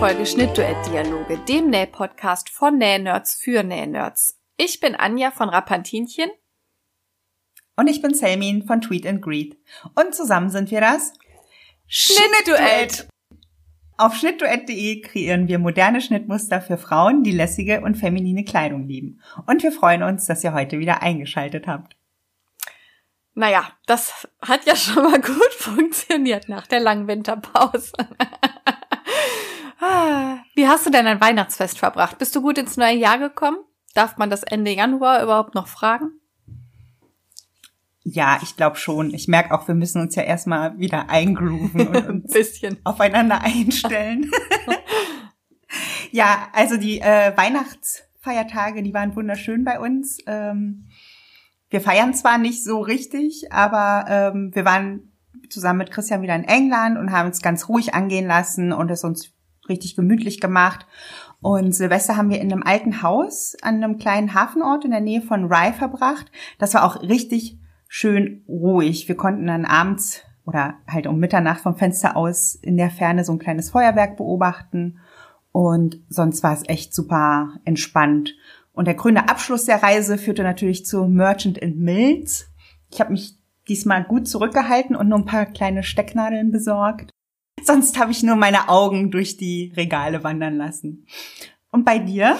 Podcast-Folge Schnittduett-Dialoge, dem Näh-Podcast von Nähnerds für Nähnerds. Ich bin Anja von Rapantinchen. Und ich bin Selmin von Tweet and Greet. Und zusammen sind wir das Schnittduett. Auf schnittduett.de kreieren wir moderne Schnittmuster für Frauen, die lässige und feminine Kleidung lieben. Und wir freuen uns, dass ihr heute wieder eingeschaltet habt. Naja, das hat ja schon mal gut funktioniert nach der langen Winterpause. Ah, wie hast du denn ein Weihnachtsfest verbracht? Bist du gut ins neue Jahr gekommen? Darf man das Ende Januar überhaupt noch fragen? Ja, ich glaube schon. Ich merke auch, wir müssen uns ja erstmal wieder eingrooven und uns bisschen. aufeinander einstellen. ja, also die äh, Weihnachtsfeiertage, die waren wunderschön bei uns. Ähm, wir feiern zwar nicht so richtig, aber ähm, wir waren zusammen mit Christian wieder in England und haben uns ganz ruhig angehen lassen und es uns richtig gemütlich gemacht. Und Silvester haben wir in einem alten Haus an einem kleinen Hafenort in der Nähe von Rye verbracht. Das war auch richtig schön ruhig. Wir konnten dann abends oder halt um Mitternacht vom Fenster aus in der Ferne so ein kleines Feuerwerk beobachten. Und sonst war es echt super entspannt. Und der grüne Abschluss der Reise führte natürlich zu Merchant Mills. Ich habe mich diesmal gut zurückgehalten und nur ein paar kleine Stecknadeln besorgt. Sonst habe ich nur meine Augen durch die Regale wandern lassen. Und bei dir?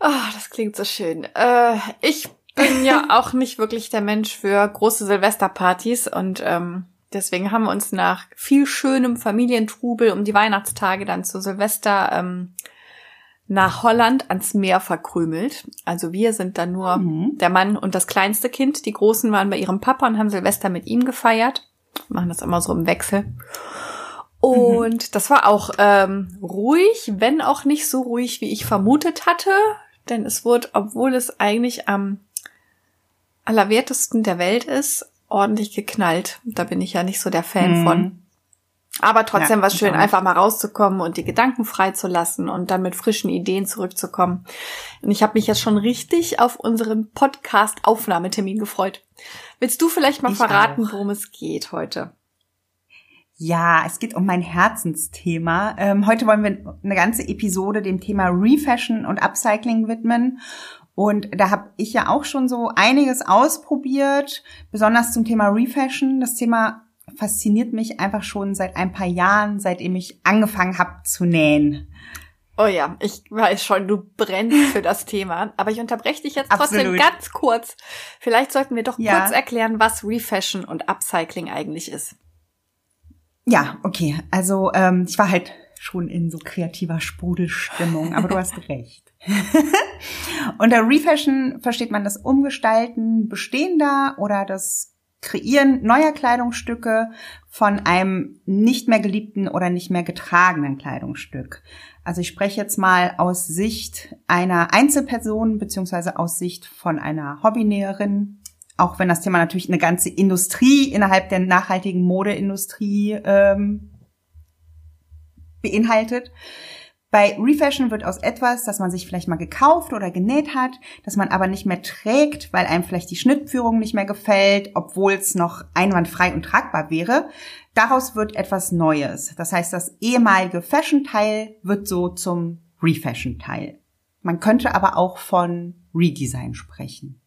Oh, das klingt so schön. Äh, ich bin ja auch nicht wirklich der Mensch für große Silvesterpartys und ähm, deswegen haben wir uns nach viel schönem Familientrubel um die Weihnachtstage dann zu Silvester ähm, nach Holland ans Meer verkrümelt. Also wir sind dann nur mhm. der Mann und das kleinste Kind. Die Großen waren bei ihrem Papa und haben Silvester mit ihm gefeiert. Wir machen das immer so im Wechsel. Und mhm. das war auch ähm, ruhig, wenn auch nicht so ruhig, wie ich vermutet hatte. Denn es wurde, obwohl es eigentlich am allerwertesten der Welt ist, ordentlich geknallt. Da bin ich ja nicht so der Fan mhm. von. Aber trotzdem ja, war es schön, einfach mal rauszukommen und die Gedanken freizulassen und dann mit frischen Ideen zurückzukommen. Und ich habe mich jetzt schon richtig auf unseren Podcast-Aufnahmetermin gefreut. Willst du vielleicht mal ich verraten, auch. worum es geht heute? Ja, es geht um mein Herzensthema. Ähm, heute wollen wir eine ganze Episode dem Thema Refashion und Upcycling widmen. Und da habe ich ja auch schon so einiges ausprobiert, besonders zum Thema Refashion. Das Thema fasziniert mich einfach schon seit ein paar Jahren, seitdem ich angefangen habe zu nähen. Oh ja, ich weiß schon, du brennst für das Thema. Aber ich unterbreche dich jetzt trotzdem Absolut. ganz kurz. Vielleicht sollten wir doch ja. kurz erklären, was Refashion und Upcycling eigentlich ist. Ja, okay. Also ähm, ich war halt schon in so kreativer Sprudelstimmung, aber du hast recht. Unter Refashion versteht man das Umgestalten bestehender oder das Kreieren neuer Kleidungsstücke von einem nicht mehr geliebten oder nicht mehr getragenen Kleidungsstück. Also ich spreche jetzt mal aus Sicht einer Einzelperson beziehungsweise aus Sicht von einer Hobbynäherin, auch wenn das Thema natürlich eine ganze Industrie innerhalb der nachhaltigen Modeindustrie ähm, beinhaltet. Bei Refashion wird aus etwas, das man sich vielleicht mal gekauft oder genäht hat, das man aber nicht mehr trägt, weil einem vielleicht die Schnittführung nicht mehr gefällt, obwohl es noch einwandfrei und tragbar wäre, daraus wird etwas Neues. Das heißt, das ehemalige Fashion-Teil wird so zum Refashion-Teil. Man könnte aber auch von Redesign sprechen.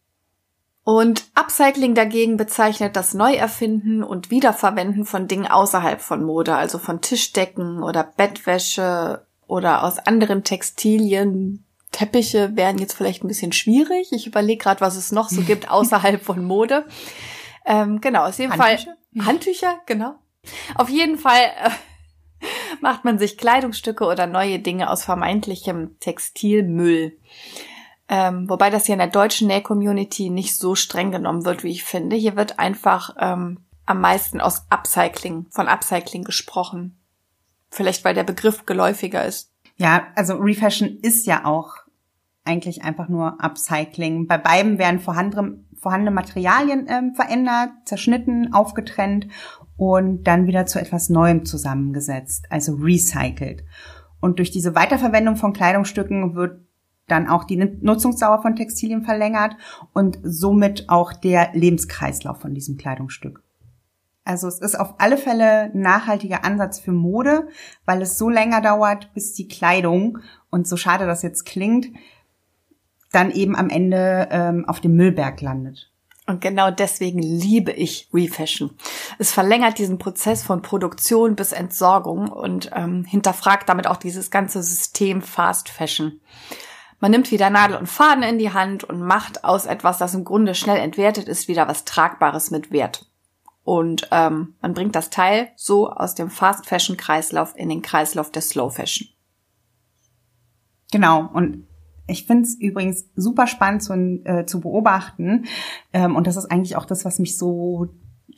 Und Upcycling dagegen bezeichnet das Neuerfinden und Wiederverwenden von Dingen außerhalb von Mode, also von Tischdecken oder Bettwäsche, oder aus anderen Textilien. Teppiche wären jetzt vielleicht ein bisschen schwierig. Ich überlege gerade, was es noch so gibt außerhalb von Mode. Ähm, genau, auf jeden Handtücher? Fall Handtücher, genau. Auf jeden Fall äh, macht man sich Kleidungsstücke oder neue Dinge aus vermeintlichem Textilmüll. Ähm, wobei das hier in der deutschen Näh-Community nicht so streng genommen wird, wie ich finde. Hier wird einfach ähm, am meisten aus Upcycling, von Upcycling gesprochen. Vielleicht weil der Begriff geläufiger ist. Ja, also Refashion ist ja auch eigentlich einfach nur Upcycling. Bei beiden werden vorhandene, vorhandene Materialien ähm, verändert, zerschnitten, aufgetrennt und dann wieder zu etwas Neuem zusammengesetzt, also recycelt. Und durch diese Weiterverwendung von Kleidungsstücken wird dann auch die Nutzungsdauer von Textilien verlängert und somit auch der Lebenskreislauf von diesem Kleidungsstück. Also es ist auf alle Fälle ein nachhaltiger Ansatz für Mode, weil es so länger dauert, bis die Kleidung, und so schade das jetzt klingt, dann eben am Ende ähm, auf dem Müllberg landet. Und genau deswegen liebe ich Refashion. Es verlängert diesen Prozess von Produktion bis Entsorgung und ähm, hinterfragt damit auch dieses ganze System Fast Fashion. Man nimmt wieder Nadel und Faden in die Hand und macht aus etwas, das im Grunde schnell entwertet ist, wieder was Tragbares mit Wert. Und ähm, man bringt das Teil so aus dem Fast Fashion Kreislauf in den Kreislauf der Slow Fashion. Genau. Und ich finde es übrigens super spannend zu, äh, zu beobachten. Ähm, und das ist eigentlich auch das, was mich so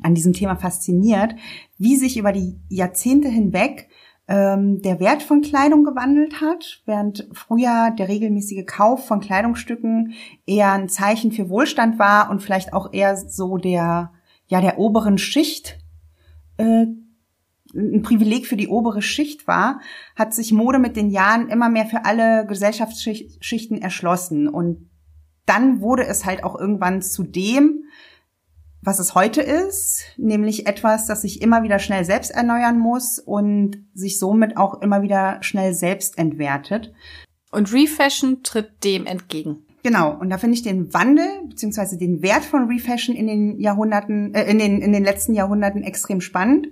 an diesem Thema fasziniert, wie sich über die Jahrzehnte hinweg ähm, der Wert von Kleidung gewandelt hat, während früher der regelmäßige Kauf von Kleidungsstücken eher ein Zeichen für Wohlstand war und vielleicht auch eher so der ja der oberen Schicht äh, ein Privileg für die obere Schicht war, hat sich Mode mit den Jahren immer mehr für alle Gesellschaftsschichten erschlossen. Und dann wurde es halt auch irgendwann zu dem, was es heute ist, nämlich etwas, das sich immer wieder schnell selbst erneuern muss und sich somit auch immer wieder schnell selbst entwertet. Und Refashion tritt dem entgegen. Genau, und da finde ich den Wandel beziehungsweise den Wert von Refashion in den Jahrhunderten, äh, in den in den letzten Jahrhunderten extrem spannend.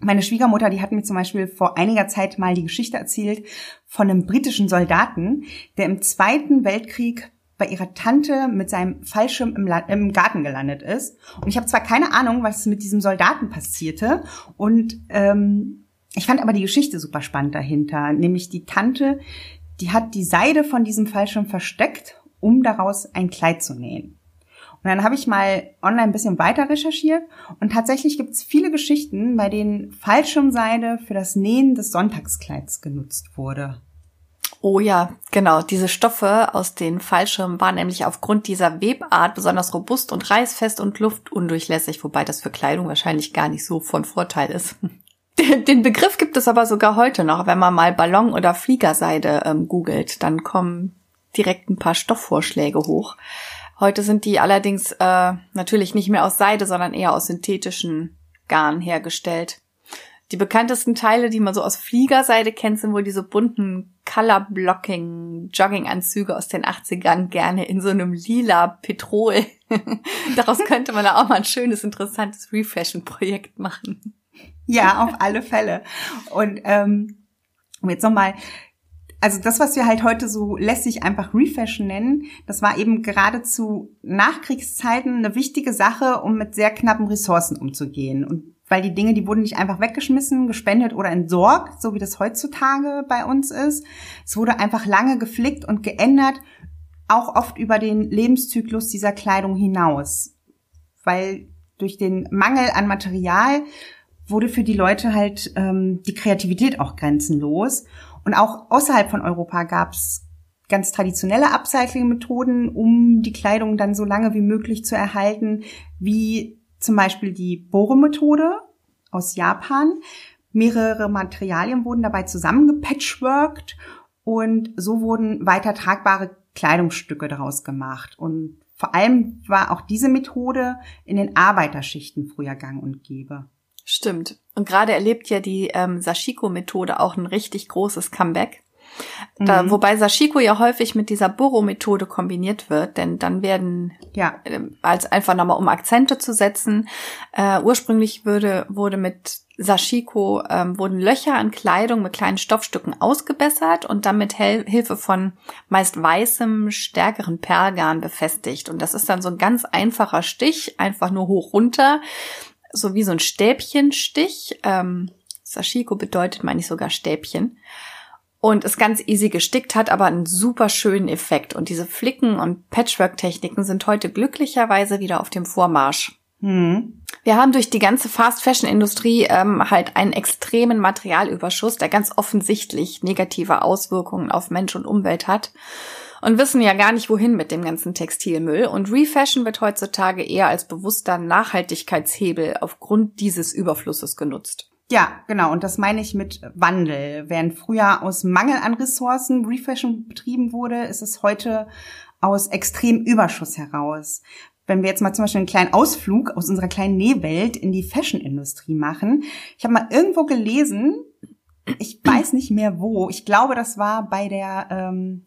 Meine Schwiegermutter, die hat mir zum Beispiel vor einiger Zeit mal die Geschichte erzählt von einem britischen Soldaten, der im Zweiten Weltkrieg bei ihrer Tante mit seinem Fallschirm im, im Garten gelandet ist. Und ich habe zwar keine Ahnung, was mit diesem Soldaten passierte. Und ähm, ich fand aber die Geschichte super spannend dahinter. Nämlich die Tante, die hat die Seide von diesem Fallschirm versteckt, um daraus ein Kleid zu nähen. Und dann habe ich mal online ein bisschen weiter recherchiert und tatsächlich gibt es viele Geschichten, bei denen Fallschirmseide für das Nähen des Sonntagskleids genutzt wurde. Oh ja, genau. Diese Stoffe aus den Fallschirmen waren nämlich aufgrund dieser Webart besonders robust und reißfest und luftundurchlässig, wobei das für Kleidung wahrscheinlich gar nicht so von Vorteil ist. Den Begriff gibt es aber sogar heute noch. Wenn man mal Ballon- oder Fliegerseide ähm, googelt, dann kommen direkt ein paar Stoffvorschläge hoch. Heute sind die allerdings äh, natürlich nicht mehr aus Seide, sondern eher aus synthetischen Garn hergestellt. Die bekanntesten Teile, die man so aus Fliegerseide kennt, sind wohl diese bunten Color-Blocking Jogginganzüge aus den 80ern, gerne in so einem lila Petrol. Daraus könnte man da auch mal ein schönes, interessantes Refashion-Projekt machen. Ja, auf alle Fälle. Und ähm, jetzt nochmal also das, was wir halt heute so lässig einfach Refashion nennen, das war eben gerade zu Nachkriegszeiten eine wichtige Sache, um mit sehr knappen Ressourcen umzugehen. Und weil die Dinge, die wurden nicht einfach weggeschmissen, gespendet oder entsorgt, so wie das heutzutage bei uns ist. Es wurde einfach lange geflickt und geändert, auch oft über den Lebenszyklus dieser Kleidung hinaus. Weil durch den Mangel an Material wurde für die Leute halt ähm, die Kreativität auch grenzenlos. Und auch außerhalb von Europa gab es ganz traditionelle Upcycling-Methoden, um die Kleidung dann so lange wie möglich zu erhalten, wie zum Beispiel die Bore-Methode aus Japan. Mehrere Materialien wurden dabei zusammengepatchworked und so wurden weiter tragbare Kleidungsstücke daraus gemacht. Und vor allem war auch diese Methode in den Arbeiterschichten früher gang und gäbe. Stimmt. Und gerade erlebt ja die ähm, Sashiko-Methode auch ein richtig großes Comeback. Da, mhm. Wobei Sashiko ja häufig mit dieser Buro-Methode kombiniert wird, denn dann werden, ja, äh, als einfach nochmal um Akzente zu setzen, äh, ursprünglich würde, wurde mit Sashiko, ähm, wurden Löcher an Kleidung mit kleinen Stoffstücken ausgebessert und dann mit Hel Hilfe von meist weißem, stärkeren Perlgarn befestigt. Und das ist dann so ein ganz einfacher Stich, einfach nur hoch runter so wie so ein Stäbchenstich. Ähm, Sashiko bedeutet, meine ich, sogar Stäbchen. Und ist ganz easy gestickt, hat aber einen super schönen Effekt. Und diese Flicken- und Patchwork-Techniken sind heute glücklicherweise wieder auf dem Vormarsch. Hm. Wir haben durch die ganze Fast-Fashion-Industrie ähm, halt einen extremen Materialüberschuss, der ganz offensichtlich negative Auswirkungen auf Mensch und Umwelt hat und wissen ja gar nicht, wohin mit dem ganzen Textilmüll. Und Refashion wird heutzutage eher als bewusster Nachhaltigkeitshebel aufgrund dieses Überflusses genutzt. Ja, genau. Und das meine ich mit Wandel. Während früher aus Mangel an Ressourcen Refashion betrieben wurde, ist es heute aus extrem Überschuss heraus. wenn wir jetzt mal zum Beispiel einen kleinen Ausflug aus unserer kleinen Nähwelt in die Fashion-Industrie machen. Ich habe mal irgendwo gelesen, ich weiß nicht mehr wo, ich glaube, das war bei der ähm,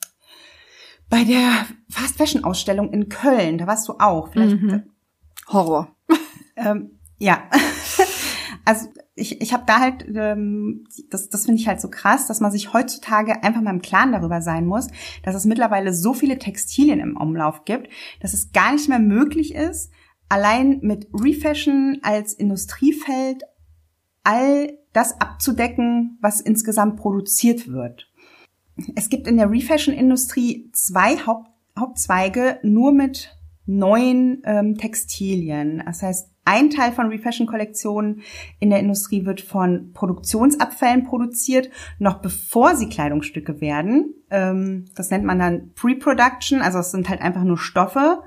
bei der Fast Fashion Ausstellung in Köln. Da warst du auch. Vielleicht Mhm. Horror. ähm, ja. Also ich, ich habe da halt, ähm, das, das finde ich halt so krass, dass man sich heutzutage einfach mal im Klaren darüber sein muss, dass es mittlerweile so viele Textilien im Umlauf gibt, dass es gar nicht mehr möglich ist, allein mit Refashion als Industriefeld all das abzudecken, was insgesamt produziert wird. Es gibt in der Refashion-Industrie zwei Haupt, Hauptzweige nur mit neuen ähm, Textilien. Das heißt, ein Teil von Refashion-Kollektionen in der Industrie wird von Produktionsabfällen produziert, noch bevor sie Kleidungsstücke werden. Ähm, das nennt man dann Pre-Production, also es sind halt einfach nur Stoffe.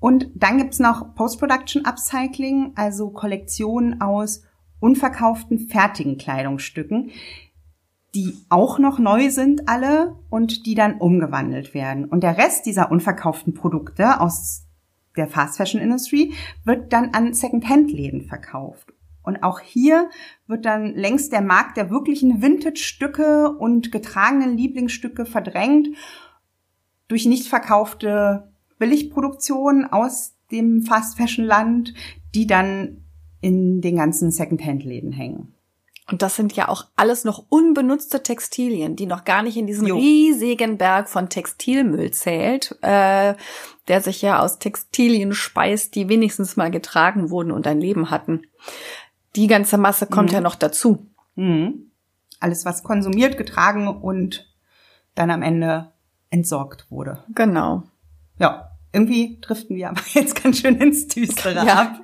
Und dann gibt's noch Post-Production Upcycling, also Kollektionen aus unverkauften fertigen Kleidungsstücken, die auch noch neu sind alle und die dann umgewandelt werden. Und der Rest dieser unverkauften Produkte aus der Fast Fashion Industry wird dann an Second-Hand-Läden verkauft. Und auch hier wird dann längst der Markt der wirklichen Vintage-Stücke und getragenen Lieblingsstücke verdrängt durch nicht verkaufte Billigproduktionen aus dem Fast Fashion Land, die dann in den ganzen Second-Hand-Läden hängen. Und das sind ja auch alles noch unbenutzte Textilien, die noch gar nicht in diesen Jo. riesigen Berg von Textilmüll zählt, äh, der sich ja aus Textilien speist, die wenigstens mal getragen wurden und ein Leben hatten. Die ganze Masse kommt Mhm. ja noch dazu. Mhm. Alles, was konsumiert, getragen und dann am Ende entsorgt wurde. Genau. Ja, irgendwie driften wir aber jetzt ganz schön ins Düstere Ja. ab.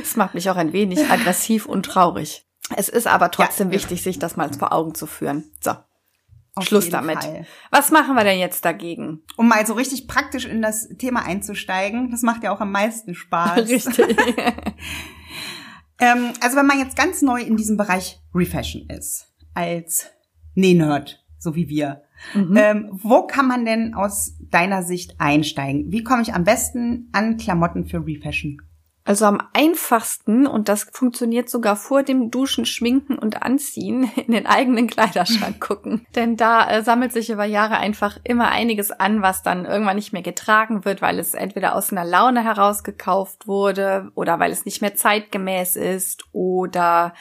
Es macht mich auch ein wenig aggressiv und traurig. Es ist aber trotzdem Ja. wichtig, sich das mal vor Augen zu führen. So, Auf Schluss damit. Fall. Was machen wir denn jetzt dagegen? Um mal so richtig praktisch in das Thema einzusteigen, das macht ja auch am meisten Spaß. Richtig. Ähm, also wenn man jetzt ganz neu in diesem Bereich Refashion ist, als Nähnerd, so wie wir, Mhm. ähm, wo kann man denn aus deiner Sicht einsteigen? Wie komme ich am besten an Klamotten für Refashion? Also am einfachsten, und das funktioniert sogar vor dem Duschen, Schminken und Anziehen, in den eigenen Kleiderschrank gucken. Denn da äh, sammelt sich über Jahre einfach immer einiges an, was dann irgendwann nicht mehr getragen wird, weil es entweder aus einer Laune heraus gekauft wurde oder weil es nicht mehr zeitgemäß ist oder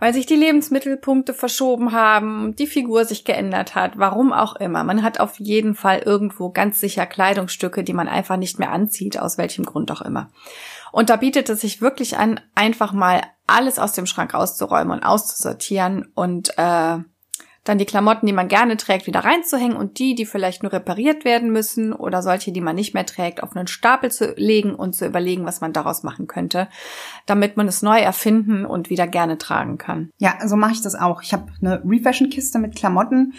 weil sich die Lebensmittelpunkte verschoben haben, die Figur sich geändert hat, warum auch immer. Man hat auf jeden Fall irgendwo ganz sicher Kleidungsstücke, die man einfach nicht mehr anzieht, aus welchem Grund auch immer. Und da bietet es sich wirklich an, einfach mal alles aus dem Schrank auszuräumen und auszusortieren und äh, dann die Klamotten, die man gerne trägt, wieder reinzuhängen und die, die vielleicht nur repariert werden müssen oder solche, die man nicht mehr trägt, auf einen Stapel zu legen und zu überlegen, was man daraus machen könnte, damit man es neu erfinden und wieder gerne tragen kann. Ja, so mache ich das auch. Ich habe eine Refashion-Kiste mit Klamotten,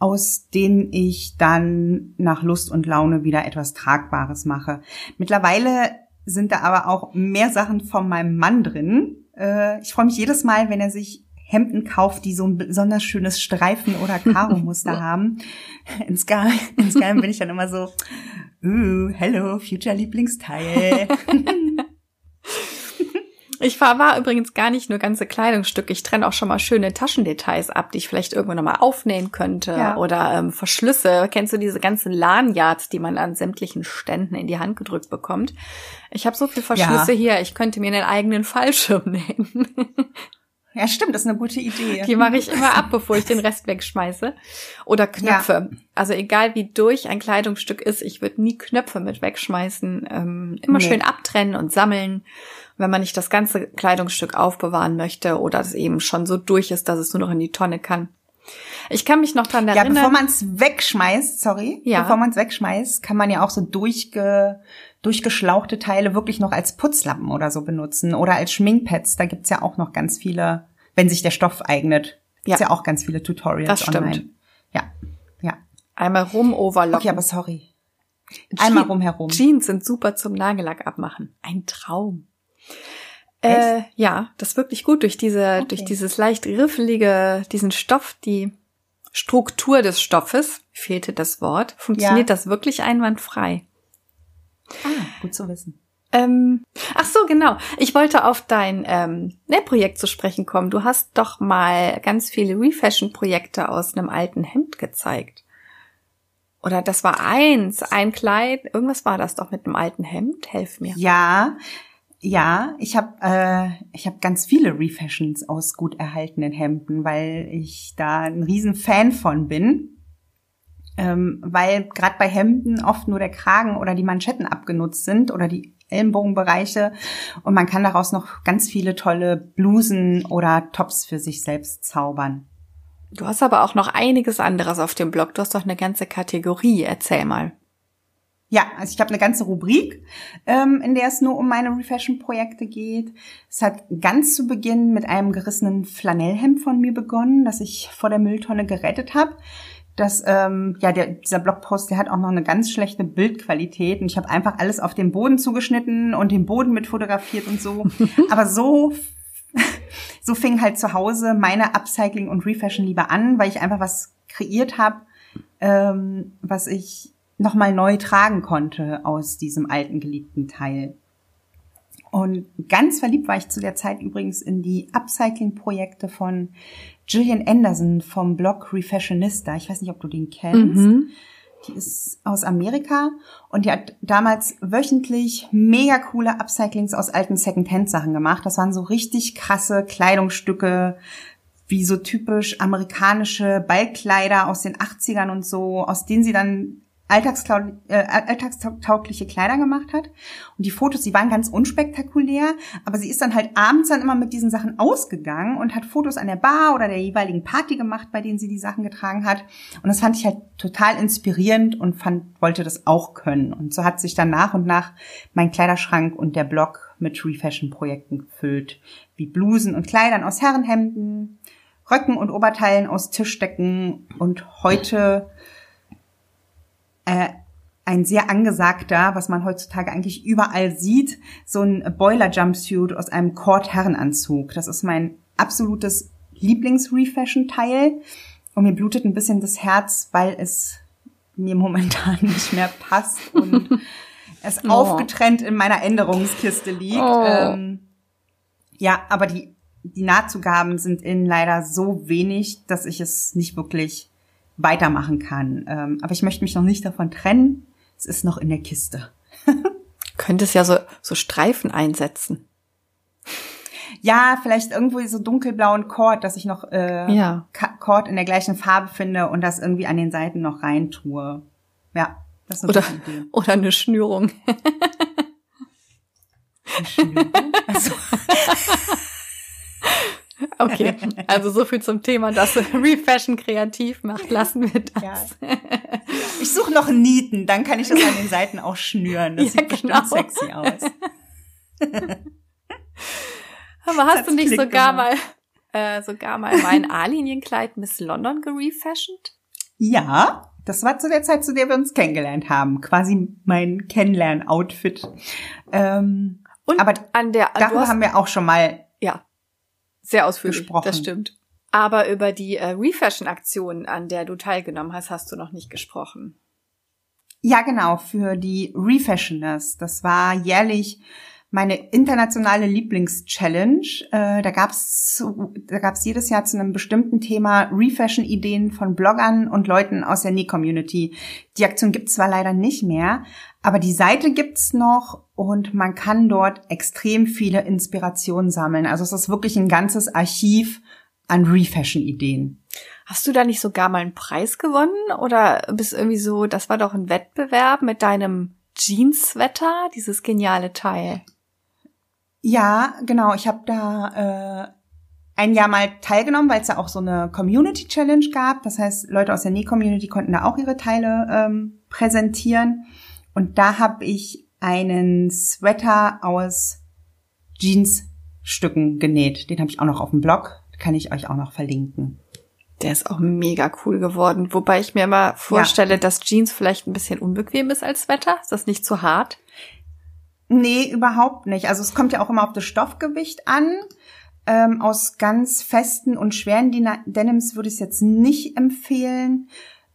aus denen ich dann nach Lust und Laune wieder etwas Tragbares mache. Mittlerweile sind da aber auch mehr Sachen von meinem Mann drin. Äh, ich freue mich jedes Mal, wenn er sich Hemden kauft, die so ein besonders schönes Streifen- oder Karo-Muster haben. Insgeheim, insgeheim bin ich dann immer so, uh, hello, future Lieblingsteil. Ich verwahre übrigens gar nicht nur ganze Kleidungsstücke. Ich trenne auch schon mal schöne Taschendetails ab, die ich vielleicht irgendwann nochmal aufnähen könnte. Ja. Oder ähm, Verschlüsse. Kennst du diese ganzen Lanyards, die man an sämtlichen Ständen in die Hand gedrückt bekommt? Ich habe so viel Verschlüsse Ja. hier, ich könnte mir einen eigenen Fallschirm nähen. Ja, stimmt, das ist eine gute Idee. Die mache ich immer ab, bevor ich den Rest wegschmeiße. Oder Knöpfe. Also egal wie durch ein Kleidungsstück ist, ich würde nie Knöpfe mit wegschmeißen. Ähm, immer Nee. schön abtrennen und sammeln, wenn man nicht das ganze Kleidungsstück aufbewahren möchte oder es eben schon so durch ist, dass es nur noch in die Tonne kann. Ich kann mich noch dran Ja, erinnern. bevor man es wegschmeißt, sorry, Ja. bevor man es wegschmeißt, kann man ja auch so durchge, durchgeschlauchte Teile wirklich noch als Putzlappen oder so benutzen oder als Schminkpads. Da gibt's ja auch noch ganz viele, wenn sich der Stoff eignet. Gibt's Ja. ja, auch ganz viele Tutorials Das stimmt. online. Ja, ja. Einmal rum overlocken. Okay, aber sorry. Einmal Je- rumherum. Jeans sind super zum Nagellack abmachen. Ein Traum. Äh, ja, das ist wirklich gut durch diese, Okay. durch dieses leicht riffelige, diesen Stoff, die Struktur des Stoffes, fehlte das Wort, funktioniert Ja. das wirklich einwandfrei. Ah, gut zu wissen. Ähm, ach so, genau. Ich wollte auf dein ähm, Nähprojekt zu sprechen kommen. Du hast doch mal ganz viele Refashion-Projekte aus einem alten Hemd gezeigt. Oder das war eins, ein Kleid. Irgendwas war das doch mit einem alten Hemd. Helf mir. Ja, ja. Ich habe äh, ich habe ganz viele Refashions aus gut erhaltenen Hemden, weil ich da ein riesen Fan von bin ähm, weil gerade bei Hemden oft nur der Kragen oder die Manschetten abgenutzt sind oder die Ellenbogenbereiche und man kann daraus noch ganz viele tolle Blusen oder Tops für sich selbst zaubern. Du hast aber auch noch einiges anderes auf dem Blog. Du hast doch eine ganze Kategorie. Erzähl mal. Ja, also ich habe eine ganze Rubrik, ähm, in der es nur um meine Refashion-Projekte geht. Es hat ganz zu Beginn mit einem gerissenen Flanellhemd von mir begonnen, das ich vor der Mülltonne gerettet habe dass ähm, ja der, dieser Blogpost, der hat auch noch eine ganz schlechte Bildqualität und ich habe einfach alles auf den Boden zugeschnitten und den Boden mit fotografiert und so. Aber so so fing halt zu Hause meine Upcycling und Refashion Liebe an, weil ich einfach was kreiert habe, ähm, was ich nochmal neu tragen konnte aus diesem alten geliebten Teil. Und ganz verliebt war ich zu der Zeit übrigens in die Upcycling-Projekte von Gillian Anderson vom Blog Refashionista. Ich weiß nicht, ob du den kennst. Mhm. Die ist aus Amerika und die hat damals wöchentlich mega coole Upcyclings aus alten Secondhand-Sachen gemacht. Das waren so richtig krasse Kleidungsstücke, wie so typisch amerikanische Ballkleider aus den 80ern und so, aus denen sie dann äh, alltagstaugliche Kleider gemacht hat. Und die Fotos, die waren ganz unspektakulär, aber sie ist dann halt abends dann immer mit diesen Sachen ausgegangen und hat Fotos an der Bar oder der jeweiligen Party gemacht, bei denen sie die Sachen getragen hat. Und das fand ich halt total inspirierend und fand, wollte das auch können. Und so hat sich dann nach und nach mein Kleiderschrank und der Blog mit Refashion-Projekten gefüllt, wie Blusen und Kleidern aus Herrenhemden, Röcken und Oberteilen aus Tischdecken und heute äh, ein sehr angesagter, was man heutzutage eigentlich überall sieht, so ein Boiler Jumpsuit aus einem Cord Herrenanzug. Das ist mein absolutes Lieblings-Refashion-Teil. Und mir blutet ein bisschen das Herz, weil es mir momentan nicht mehr passt und es oh. aufgetrennt in meiner Änderungskiste liegt. Oh. Ähm, ja, aber die, die Nahtzugaben sind innen leider so wenig, dass ich es nicht wirklich weitermachen kann. Ähm, aber ich möchte mich noch nicht davon trennen. Es ist noch in der Kiste. Könntest ja so, so Streifen einsetzen. Ja, vielleicht irgendwo so dunkelblauen Kord, dass ich noch äh, ja. Kord in der gleichen Farbe finde und das irgendwie an den Seiten noch reintue. Ja, das ist eine oder, Idee. Oder eine Schnürung. Eine Schnürung? Also. Okay, also so viel zum Thema, dass Refashion kreativ macht. Lassen wir das. Ja. Ich suche noch Nieten, dann kann ich das an den Seiten auch schnüren. Das ja, sieht genau. bestimmt sexy aus. Aber hast das du nicht sogar mal, äh, sogar mal mein A-Linienkleid Miss London gerefashioned? Ja, das war zu der Zeit, zu der wir uns kennengelernt haben. Quasi mein Kennenlern-Outfit. Ähm, Und aber an der, darüber haben wir auch schon mal sehr ausführlich gesprochen. Das stimmt. Aber über die äh, Refashion-Aktion, an der du teilgenommen hast, hast du noch nicht gesprochen. Ja, genau, für die Refashioners. Das war jährlich meine internationale Lieblings-Challenge. Äh, da gab's da gab's jedes Jahr zu einem bestimmten Thema Refashion-Ideen von Bloggern und Leuten aus der Knee-Community. Die Aktion gibt's zwar leider nicht mehr, aber die Seite gibt's noch und man kann dort extrem viele Inspirationen sammeln. Also es ist wirklich ein ganzes Archiv an Refashion-Ideen. Hast du da nicht sogar mal einen Preis gewonnen oder bist irgendwie so, das war doch ein Wettbewerb mit deinem Jeans-Sweater, dieses geniale Teil? Ja, genau. Ich habe da äh, ein Jahr mal teilgenommen, weil es ja auch so eine Community Challenge gab. Das heißt, Leute aus der Näh-Community konnten da auch ihre Teile ähm, präsentieren. Und da habe ich einen Sweater aus Jeansstücken genäht. Den habe ich auch noch auf dem Blog. Kann ich euch auch noch verlinken. Der ist auch mega cool geworden. Wobei ich mir immer vorstelle, ja. dass Jeans vielleicht ein bisschen unbequem ist als Sweater. Ist das nicht zu hart? Nee, überhaupt nicht. Also es kommt ja auch immer auf das Stoffgewicht an. Ähm, aus ganz festen und schweren Denims würde ich es jetzt nicht empfehlen.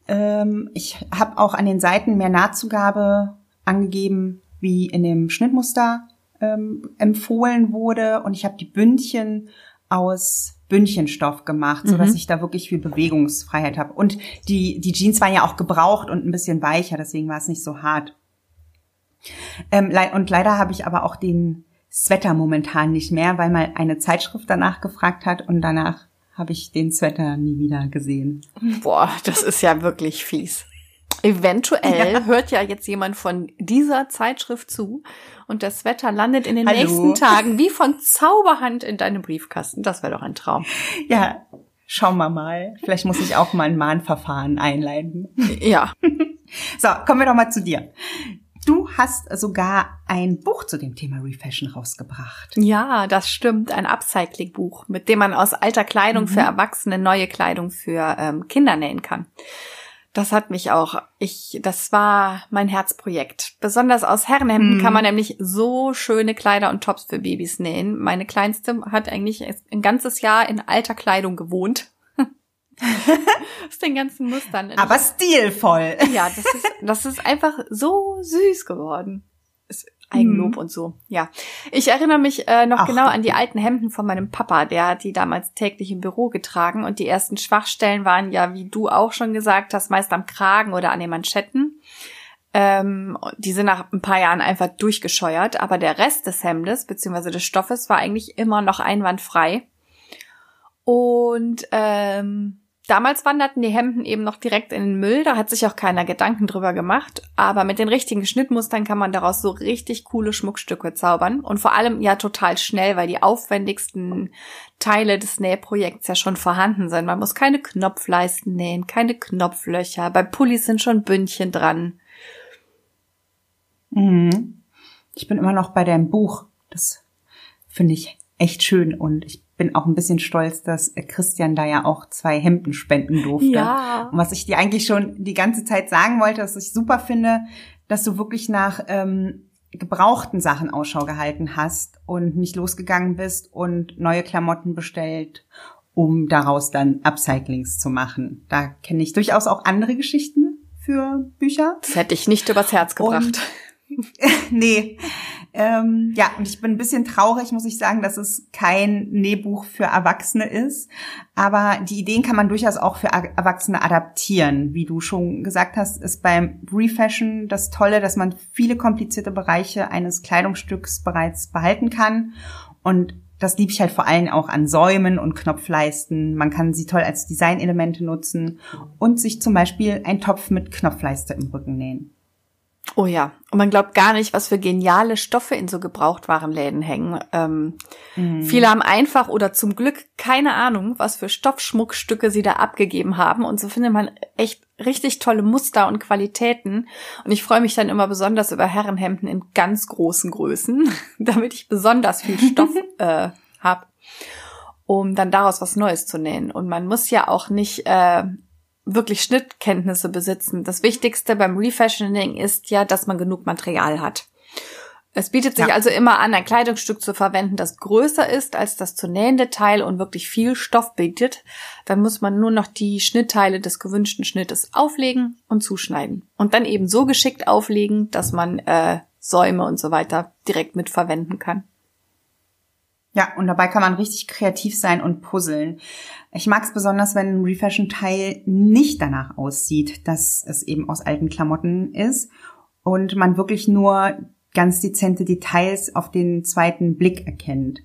Ähm, ich habe auch an den Seiten mehr Nahtzugabe angegeben, wie in dem Schnittmuster ähm, empfohlen wurde. Und ich habe die Bündchen aus Bündchenstoff gemacht, so dass mhm. ich da wirklich viel Bewegungsfreiheit habe. Und die, die Jeans waren ja auch gebraucht und ein bisschen weicher, deswegen war es nicht so hart. Ähm, und leider habe ich aber auch den Sweater momentan nicht mehr, weil mal eine Zeitschrift danach gefragt hat und danach habe ich den Sweater nie wieder gesehen. Boah, das ist ja wirklich fies. Eventuell ja. hört ja jetzt jemand von dieser Zeitschrift zu und das Wetter landet in den Hallo. nächsten Tagen wie von Zauberhand in deinem Briefkasten. Das wäre doch ein Traum. Ja, schauen wir mal. Vielleicht muss ich auch mal ein Mahnverfahren einleiten. Ja. so, kommen wir doch mal zu dir. Du hast sogar ein Buch zu dem Thema Refashion rausgebracht. Ja, das stimmt. Ein Upcycling-Buch, mit dem man aus alter Kleidung mhm. für Erwachsene neue Kleidung für ähm, Kinder nähen kann. Das hat mich auch, ich, das war mein Herzprojekt. Besonders aus Herrenhemden mhm. kann man nämlich so schöne Kleider und Tops für Babys nähen. Meine Kleinste hat eigentlich ein ganzes Jahr in alter Kleidung gewohnt. aus den ganzen Mustern. Aber stilvoll. Ja, das ist, das ist einfach so süß geworden. Eigenlob mhm. und so. Ja. Ich erinnere mich äh, noch Ach. genau an die alten Hemden von meinem Papa. Der hat die damals täglich im Büro getragen und die ersten Schwachstellen waren ja, wie du auch schon gesagt hast, meist am Kragen oder an den Manschetten. Ähm, die sind nach ein paar Jahren einfach durchgescheuert, aber der Rest des Hemdes beziehungsweise des Stoffes war eigentlich immer noch einwandfrei. Und ähm, Damals wanderten die Hemden eben noch direkt in den Müll, da hat sich auch keiner Gedanken drüber gemacht. Aber mit den richtigen Schnittmustern kann man daraus so richtig coole Schmuckstücke zaubern. Und vor allem ja total schnell, weil die aufwendigsten Teile des Nähprojekts ja schon vorhanden sind. Man muss keine Knopfleisten nähen, keine Knopflöcher. Bei Pullis sind schon Bündchen dran. Mhm. Ich bin immer noch bei deinem Buch. Das finde ich echt schön und ich bin auch ein bisschen stolz, dass Christian da ja auch zwei Hemden spenden durfte. Ja. Und was ich dir eigentlich schon die ganze Zeit sagen wollte, dass ich super finde, dass du wirklich nach ähm, gebrauchten Sachen Ausschau gehalten hast und nicht losgegangen bist und neue Klamotten bestellt, um daraus dann Upcyclings zu machen. Da kenne ich durchaus auch andere Geschichten für Bücher. Das hätte ich nicht übers Herz gebracht. Und nee. Ähm, ja, und ich bin ein bisschen traurig, muss ich sagen, dass es kein Nähbuch für Erwachsene ist. Aber die Ideen kann man durchaus auch für Erwachsene adaptieren. Wie du schon gesagt hast, ist beim Refashion das Tolle, dass man viele komplizierte Bereiche eines Kleidungsstücks bereits behalten kann. Und das liebe ich halt vor allem auch an Säumen und Knopfleisten. Man kann sie toll als Designelemente nutzen und sich zum Beispiel einen Topf mit Knopfleiste im Rücken nähen. Oh ja, und man glaubt gar nicht, was für geniale Stoffe in so Gebrauchtwarenläden hängen. Ähm, mhm. Viele haben einfach oder zum Glück keine Ahnung, was für Stoffschmuckstücke sie da abgegeben haben. Und so findet man echt richtig tolle Muster und Qualitäten. Und ich freue mich dann immer besonders über Herrenhemden in ganz großen Größen, damit ich besonders viel Stoff äh, habe, um dann daraus was Neues zu nähen. Und man muss ja auch nicht äh, wirklich Schnittkenntnisse besitzen. Das Wichtigste beim Refashioning ist ja, dass man genug Material hat. Es bietet sich ja. also immer an, ein Kleidungsstück zu verwenden, das größer ist als das zu nähende Teil und wirklich viel Stoff bietet. Dann muss man nur noch die Schnittteile des gewünschten Schnittes auflegen und zuschneiden. Und dann eben so geschickt auflegen, dass man äh, Säume und so weiter direkt mitverwenden kann. Ja, und dabei kann man richtig kreativ sein und puzzeln. Ich mag es besonders, wenn ein Refashion-Teil nicht danach aussieht, dass es eben aus alten Klamotten ist und man wirklich nur ganz dezente Details auf den zweiten Blick erkennt.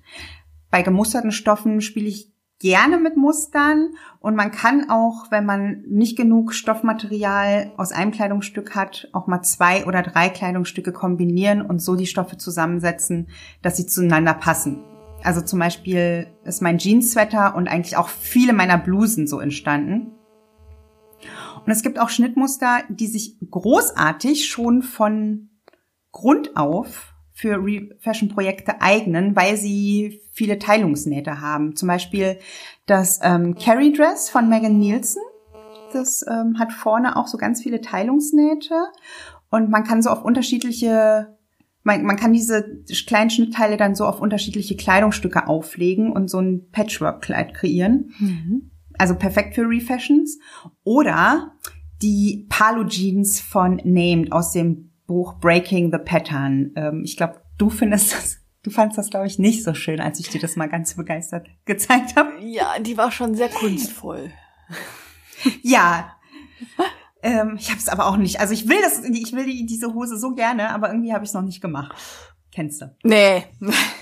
Bei gemusterten Stoffen spiele ich gerne mit Mustern und man kann auch, wenn man nicht genug Stoffmaterial aus einem Kleidungsstück hat, auch mal zwei oder drei Kleidungsstücke kombinieren und so die Stoffe zusammensetzen, dass sie zueinander passen. Also zum Beispiel ist mein Jeans-Sweater und eigentlich auch viele meiner Blusen so entstanden. Und es gibt auch Schnittmuster, die sich großartig schon von Grund auf für Fashion-Projekte eignen, weil sie viele Teilungsnähte haben. Zum Beispiel das ähm, Carry Dress von Megan Nielsen. Das ähm, hat vorne auch so ganz viele Teilungsnähte und man kann so auf unterschiedliche man, man kann diese kleinen Schnittteile dann so auf unterschiedliche Kleidungsstücke auflegen und so ein Patchwork-Kleid kreieren. Mhm. Also perfekt für Refashions. Oder die Palo Jeans von Named aus dem Buch Breaking the Pattern. Ähm, ich glaube, du findest das, du fandst das, glaube ich, nicht so schön, als ich dir das mal ganz begeistert gezeigt habe. Ja, die war schon sehr kunstvoll. ja. Ähm, ich habe es aber auch nicht. Also ich will das, ich will die, diese Hose so gerne, aber irgendwie habe ich es noch nicht gemacht. Kennst du? Nee.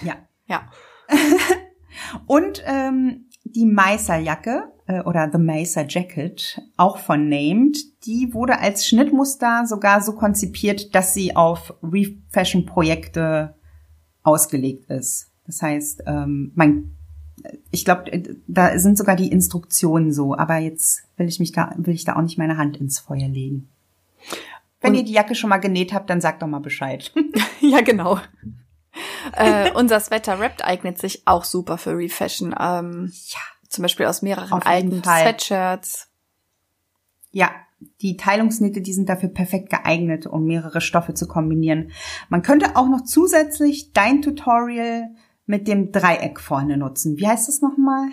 Ja. Ja. Und ähm, die Meißer-Jacke äh, oder The Meißer Jacket, auch von Named, die wurde als Schnittmuster sogar so konzipiert, dass sie auf Refashion-Projekte ausgelegt ist. Das heißt, ähm, man, ich glaube, da sind sogar die Instruktionen so, aber jetzt will ich mich da, will ich da auch nicht meine Hand ins Feuer legen. Wenn Und ihr die Jacke schon mal genäht habt, dann sagt doch mal Bescheid. ja, genau. äh, unser Sweater Wrapped eignet sich auch super für Refashion. Ähm, ja. Zum Beispiel aus mehreren alten Sweatshirts. Ja, die Teilungsnähte, die sind dafür perfekt geeignet, um mehrere Stoffe zu kombinieren. Man könnte auch noch zusätzlich dein Tutorial mit dem Dreieck vorne nutzen. Wie heißt das nochmal?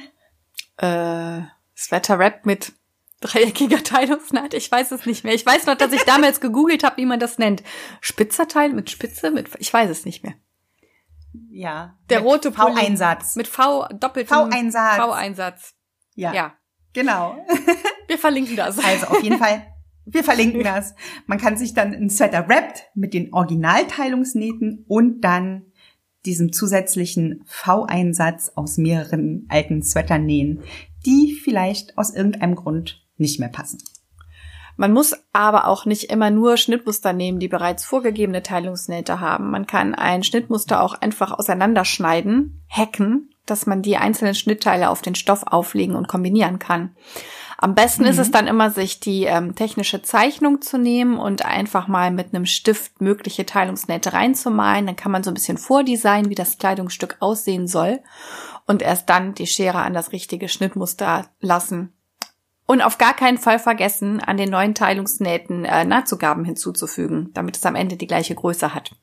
Äh, Sweater Wrap mit dreieckiger Teilungsnaht. Ich weiß es nicht mehr. Ich weiß noch, dass ich damals gegoogelt habe, wie man das nennt. Spitzer Teil mit Spitze, mit ich weiß es nicht mehr. Ja. Der rote V-Einsatz. Mit V doppeltem V-Einsatz. V-Einsatz. Ja. Ja. Genau. Wir verlinken das. Also auf jeden Fall, wir verlinken das. Man kann sich dann ein Sweater wrappt mit den Originalteilungsnähten und dann diesem zusätzlichen V-Einsatz aus mehreren alten Sweatern nähen, die vielleicht aus irgendeinem Grund nicht mehr passen. Man muss aber auch nicht immer nur Schnittmuster nehmen, die bereits vorgegebene Teilungsnähte haben. Man kann ein Schnittmuster auch einfach auseinanderschneiden, hacken, dass man die einzelnen Schnittteile auf den Stoff auflegen und kombinieren kann. Am besten mhm. ist es mhm. dann immer, sich die ähm, technische Zeichnung zu nehmen und einfach mal mit einem Stift mögliche Teilungsnähte reinzumalen. Dann kann man so ein bisschen vordesignen, wie das Kleidungsstück aussehen soll und erst dann die Schere an das richtige Schnittmuster lassen. Und auf gar keinen Fall vergessen, an den neuen Teilungsnähten äh, Nahtzugaben hinzuzufügen, damit es am Ende die gleiche Größe hat.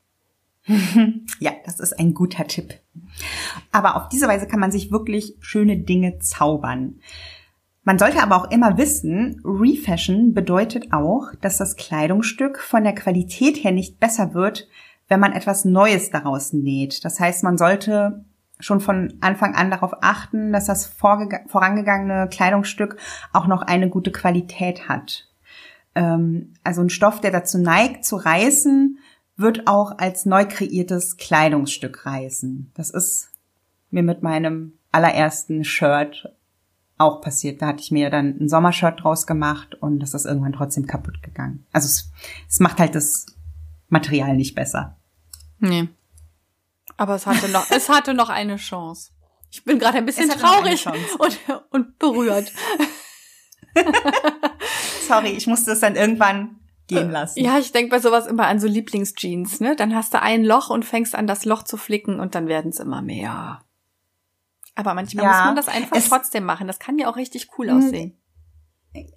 ja, das ist ein guter Tipp. Aber auf diese Weise kann man sich wirklich schöne Dinge zaubern. Man sollte aber auch immer wissen, Refashion bedeutet auch, dass das Kleidungsstück von der Qualität her nicht besser wird, wenn man etwas Neues daraus näht. Das heißt, man sollte schon von Anfang an darauf achten, dass das vorangegangene Kleidungsstück auch noch eine gute Qualität hat. Ähm, also ein Stoff, der dazu neigt zu reißen, wird auch als neu kreiertes Kleidungsstück reißen. Das ist mir mit meinem allerersten Shirt auch passiert. Da hatte ich mir dann ein Sommershirt draus gemacht und das ist irgendwann trotzdem kaputt gegangen. Also es, es macht halt das Material nicht besser. Nee. Aber es hatte noch, es hatte noch eine Chance. Ich bin gerade ein bisschen traurig und, und berührt. Sorry, ich musste es dann irgendwann gehen lassen. Ja, ich denke bei sowas immer an so Lieblingsjeans, ne? Dann hast du ein Loch und fängst an, das Loch zu flicken und dann werden es immer mehr. Aber manchmal ja, muss man das einfach trotzdem machen. Das kann ja auch richtig cool aussehen.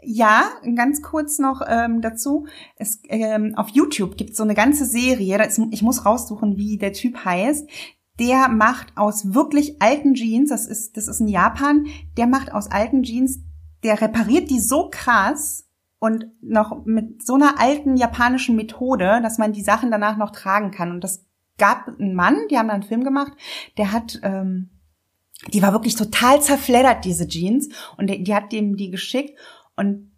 Ja, ganz kurz noch ähm, dazu. Es, ähm, auf YouTube gibt es so eine ganze Serie, das, ich muss raussuchen, wie der Typ heißt. Der macht aus wirklich alten Jeans, das ist, das ist in Japan, der macht aus alten Jeans, der repariert die so krass und noch mit so einer alten japanischen Methode, dass man die Sachen danach noch tragen kann. Und das gab einen Mann, die haben da einen Film gemacht, der hat ähm, die war wirklich total zerfleddert, diese Jeans. Und die, die hat dem die geschickt. Und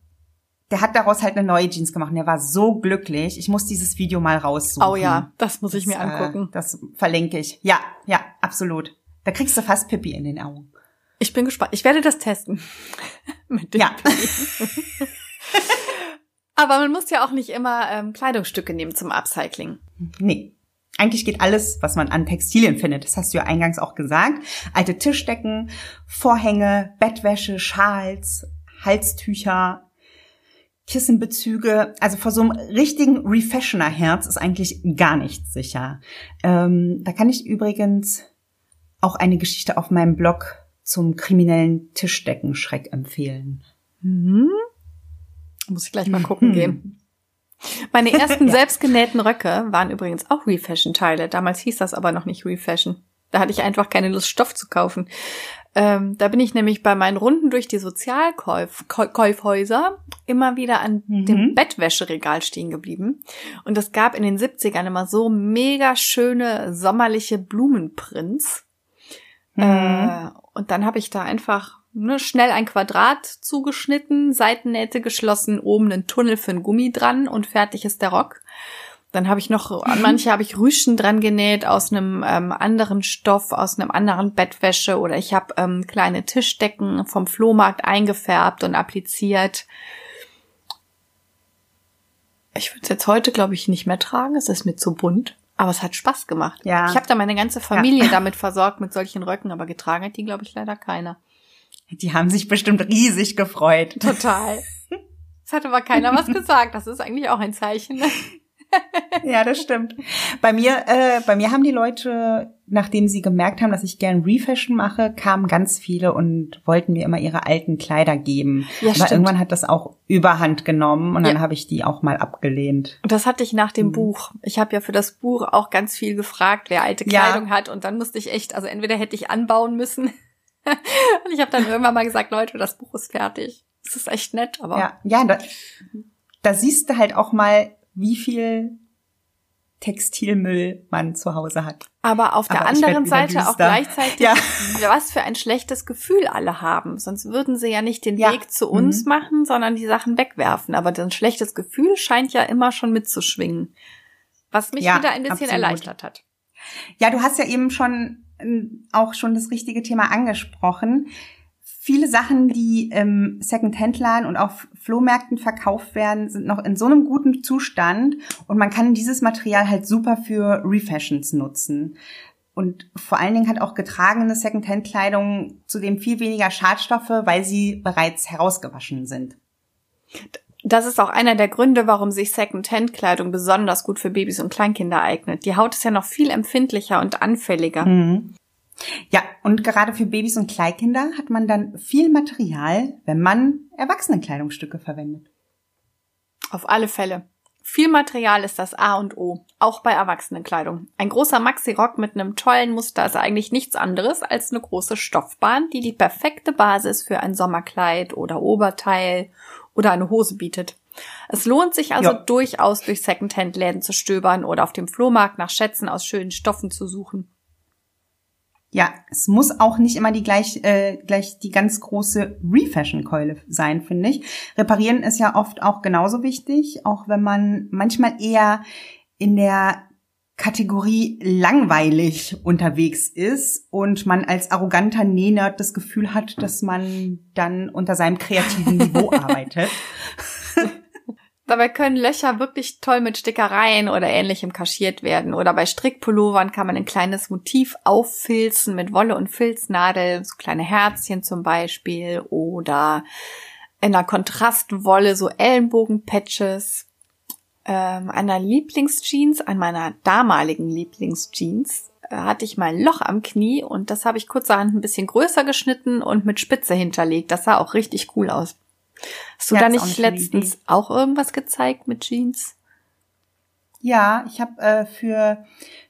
der hat daraus halt eine neue Jeans gemacht. Und der war so glücklich. Ich muss dieses Video mal raussuchen. Oh ja, das muss ich das, mir angucken. Äh, das verlinke ich. Ja, ja, absolut. Da kriegst du fast Pippi in den Augen. Ich bin gespannt. Ich werde das testen. Mit dem ja. Aber man muss ja auch nicht immer ähm, Kleidungsstücke nehmen zum Upcycling. Nee. Eigentlich geht alles, was man an Textilien findet. Das hast du ja eingangs auch gesagt. Alte Tischdecken, Vorhänge, Bettwäsche, Schals, Halstücher, Kissenbezüge. Also vor so einem richtigen Refashioner-Herz ist eigentlich gar nichts sicher. Ähm, da kann ich übrigens auch eine Geschichte auf meinem Blog zum kriminellen Tischdeckenschreck empfehlen. Mhm. Muss ich gleich mal gucken mhm. gehen. Meine ersten ja. selbstgenähten Röcke waren übrigens auch Refashion-Teile. Damals hieß das aber noch nicht Refashion. Da hatte ich einfach keine Lust, Stoff zu kaufen. Ähm, da bin ich nämlich bei meinen Runden durch die Sozialkaufhäuser immer wieder an mhm. dem Bettwäscheregal stehen geblieben. Und es gab in den 70ern immer so mega schöne sommerliche Blumenprints. Mhm. Äh, und dann habe ich da einfach ne, schnell ein Quadrat zugeschnitten, Seitennähte geschlossen, oben einen Tunnel für ein Gummi dran und fertig ist der Rock. Dann habe ich noch, an manche habe ich Rüschen dran genäht aus einem ähm, anderen Stoff, aus einem anderen Bettwäsche oder ich habe ähm, kleine Tischdecken vom Flohmarkt eingefärbt und appliziert. Ich würde es jetzt heute, glaube ich, nicht mehr tragen. Es ist mir zu bunt. Aber es hat Spaß gemacht. Ja. Ich habe da meine ganze Familie ja. damit versorgt mit solchen Röcken, aber getragen hat die, glaube ich, leider keiner. Die haben sich bestimmt riesig gefreut. Total. Es hat aber keiner was gesagt. Das ist eigentlich auch ein Zeichen. Ne? Ja, das stimmt. Bei mir, äh, bei mir haben die Leute, nachdem sie gemerkt haben, dass ich gern Refashion mache, kamen ganz viele und wollten mir immer ihre alten Kleider geben. Ja, Aber stimmt. irgendwann hat das auch Überhand genommen und dann ja. habe ich die auch mal abgelehnt. Und das hatte ich nach dem mhm. Buch. Ich habe ja für das Buch auch ganz viel gefragt, wer alte Kleidung ja. hat und dann musste ich echt, also entweder hätte ich anbauen müssen und ich habe dann irgendwann mal gesagt, Leute, das Buch ist fertig. Das ist echt nett, aber ja, ja, da, da siehst du halt auch mal, wie viel Textilmüll man zu Hause hat. Aber auf der Aber anderen Seite auch gleichzeitig, ja. was für ein schlechtes Gefühl alle haben. Sonst würden sie ja nicht den ja. Weg zu uns mhm. machen, sondern die Sachen wegwerfen. Aber ein schlechtes Gefühl scheint ja immer schon mitzuschwingen. Was mich ja, wieder ein bisschen absolut. erleichtert hat. Ja, du hast ja eben schon auch schon das richtige Thema angesprochen viele Sachen, die im Second-Hand-Laden und auf Flohmärkten verkauft werden, sind noch in so einem guten Zustand und man kann dieses Material halt super für Refashions nutzen. Und vor allen Dingen hat auch getragene Second-Hand-Kleidung zudem viel weniger Schadstoffe, weil sie bereits herausgewaschen sind. Das ist auch einer der Gründe, warum sich Second-Hand-Kleidung besonders gut für Babys und Kleinkinder eignet. Die Haut ist ja noch viel empfindlicher und anfälliger. Mhm. Ja, und gerade für Babys und Kleinkinder hat man dann viel Material, wenn man Erwachsenenkleidungsstücke verwendet. Auf alle Fälle. Viel Material ist das A und O, auch bei Erwachsenenkleidung. Ein großer Maxi-Rock mit einem tollen Muster ist eigentlich nichts anderes als eine große Stoffbahn, die die perfekte Basis für ein Sommerkleid oder Oberteil oder eine Hose bietet. Es lohnt sich also ja. durchaus durch Secondhand-Läden zu stöbern oder auf dem Flohmarkt nach Schätzen aus schönen Stoffen zu suchen. Ja, es muss auch nicht immer die gleich, äh, gleich die ganz große Refashion-Keule sein, finde ich. Reparieren ist ja oft auch genauso wichtig, auch wenn man manchmal eher in der Kategorie langweilig unterwegs ist und man als arroganter Nähnerd das Gefühl hat, dass man dann unter seinem kreativen Niveau arbeitet. Dabei können Löcher wirklich toll mit Stickereien oder ähnlichem kaschiert werden. Oder bei Strickpullovern kann man ein kleines Motiv auffilzen mit Wolle und Filznadel, so kleine Herzchen zum Beispiel. Oder in einer Kontrastwolle so Ellenbogenpatches. Ähm, einer Lieblingsjeans, an meiner damaligen Lieblingsjeans, äh, hatte ich mal ein Loch am Knie und das habe ich kurzerhand ein bisschen größer geschnitten und mit Spitze hinterlegt. Das sah auch richtig cool aus. Hast du ja, da nicht, nicht letztens auch irgendwas gezeigt mit Jeans? Ja, ich habe äh, für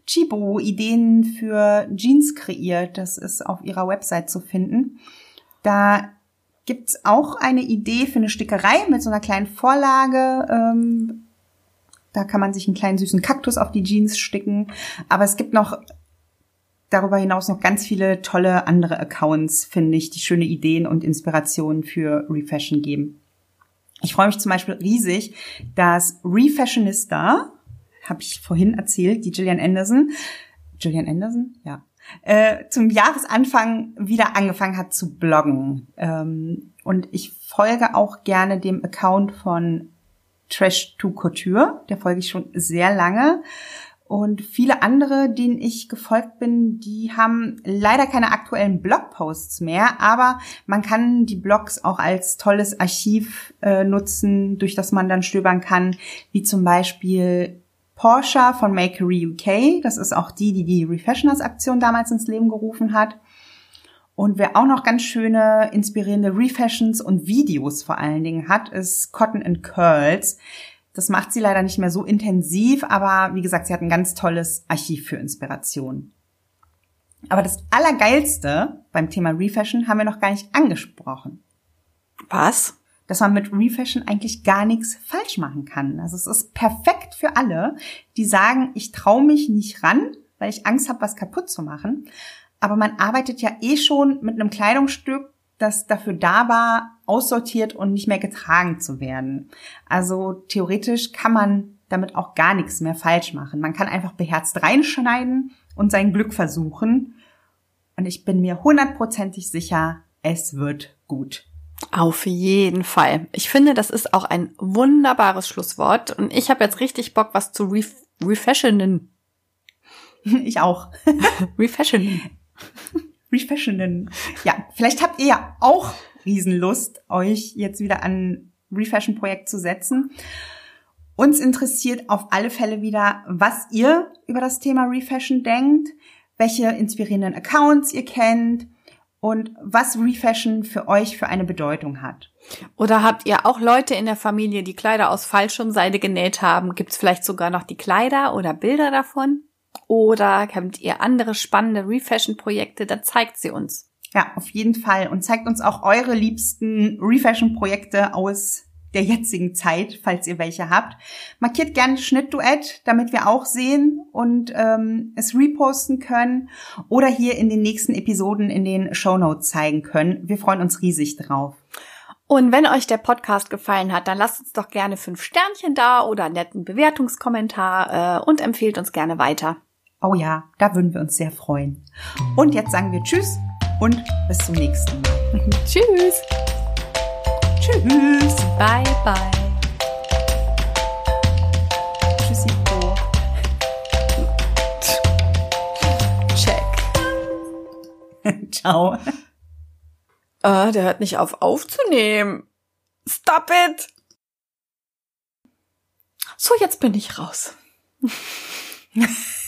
Chibo Ideen für Jeans kreiert. Das ist auf ihrer Website zu finden. Da gibt's auch eine Idee für eine Stickerei mit so einer kleinen Vorlage. Ähm, da kann man sich einen kleinen süßen Kaktus auf die Jeans sticken. Aber es gibt noch darüber hinaus noch ganz viele tolle andere Accounts, finde ich, die schöne Ideen und Inspirationen für Refashion geben. Ich freue mich zum Beispiel riesig, dass Refashionista, habe ich vorhin erzählt, die Gillian Anderson, Gillian Anderson, ja, äh, zum Jahresanfang wieder angefangen hat zu bloggen. Ähm, und ich folge auch gerne dem Account von Trash to Couture, der folge ich schon sehr lange. Und viele andere, denen ich gefolgt bin, die haben leider keine aktuellen Blogposts mehr, aber man kann die Blogs auch als tolles Archiv äh, nutzen, durch das man dann stöbern kann, wie zum Beispiel Porsche von Makery UK. Das ist auch die, die die Refashioners Aktion damals ins Leben gerufen hat. Und wer auch noch ganz schöne, inspirierende Refashions und Videos vor allen Dingen hat, ist Cotton and Curls. Das macht sie leider nicht mehr so intensiv, aber wie gesagt, sie hat ein ganz tolles Archiv für Inspiration. Aber das Allergeilste beim Thema Refashion haben wir noch gar nicht angesprochen. Was? Dass man mit Refashion eigentlich gar nichts falsch machen kann. Also es ist perfekt für alle, die sagen, ich traue mich nicht ran, weil ich Angst habe, was kaputt zu machen. Aber man arbeitet ja eh schon mit einem Kleidungsstück, das dafür da war, aussortiert und nicht mehr getragen zu werden. Also theoretisch kann man damit auch gar nichts mehr falsch machen. Man kann einfach beherzt reinschneiden und sein Glück versuchen. Und ich bin mir hundertprozentig sicher, es wird gut. Auf jeden Fall. Ich finde, das ist auch ein wunderbares Schlusswort. Und ich habe jetzt richtig Bock, was zu ref refashionen. Ich auch. refashionen. Refashionen. Ja, vielleicht habt ihr ja auch Riesenlust, euch jetzt wieder an Refashion-Projekt zu setzen. Uns interessiert auf alle Fälle wieder, was ihr über das Thema Refashion denkt, welche inspirierenden Accounts ihr kennt und was Refashion für euch für eine Bedeutung hat. Oder habt ihr auch Leute in der Familie, die Kleider aus Fallschirmseide genäht haben? Gibt es vielleicht sogar noch die Kleider oder Bilder davon? Oder habt ihr andere spannende Refashion-Projekte? Dann zeigt sie uns. Ja, auf jeden Fall. Und zeigt uns auch eure liebsten Refashion-Projekte aus der jetzigen Zeit, falls ihr welche habt. Markiert gerne Schnittduett, damit wir auch sehen und ähm, es reposten können oder hier in den nächsten Episoden in den Show Notes zeigen können. Wir freuen uns riesig drauf. Und wenn euch der Podcast gefallen hat, dann lasst uns doch gerne fünf Sternchen da oder einen netten Bewertungskommentar äh, und empfehlt uns gerne weiter. Oh ja, da würden wir uns sehr freuen. Und jetzt sagen wir Tschüss und bis zum nächsten Mal. Tschüss. Tschüss. Bye, bye. Tschüssi. Check. Ciao. Äh, der hört nicht auf aufzunehmen. Stop it! So, jetzt bin ich raus.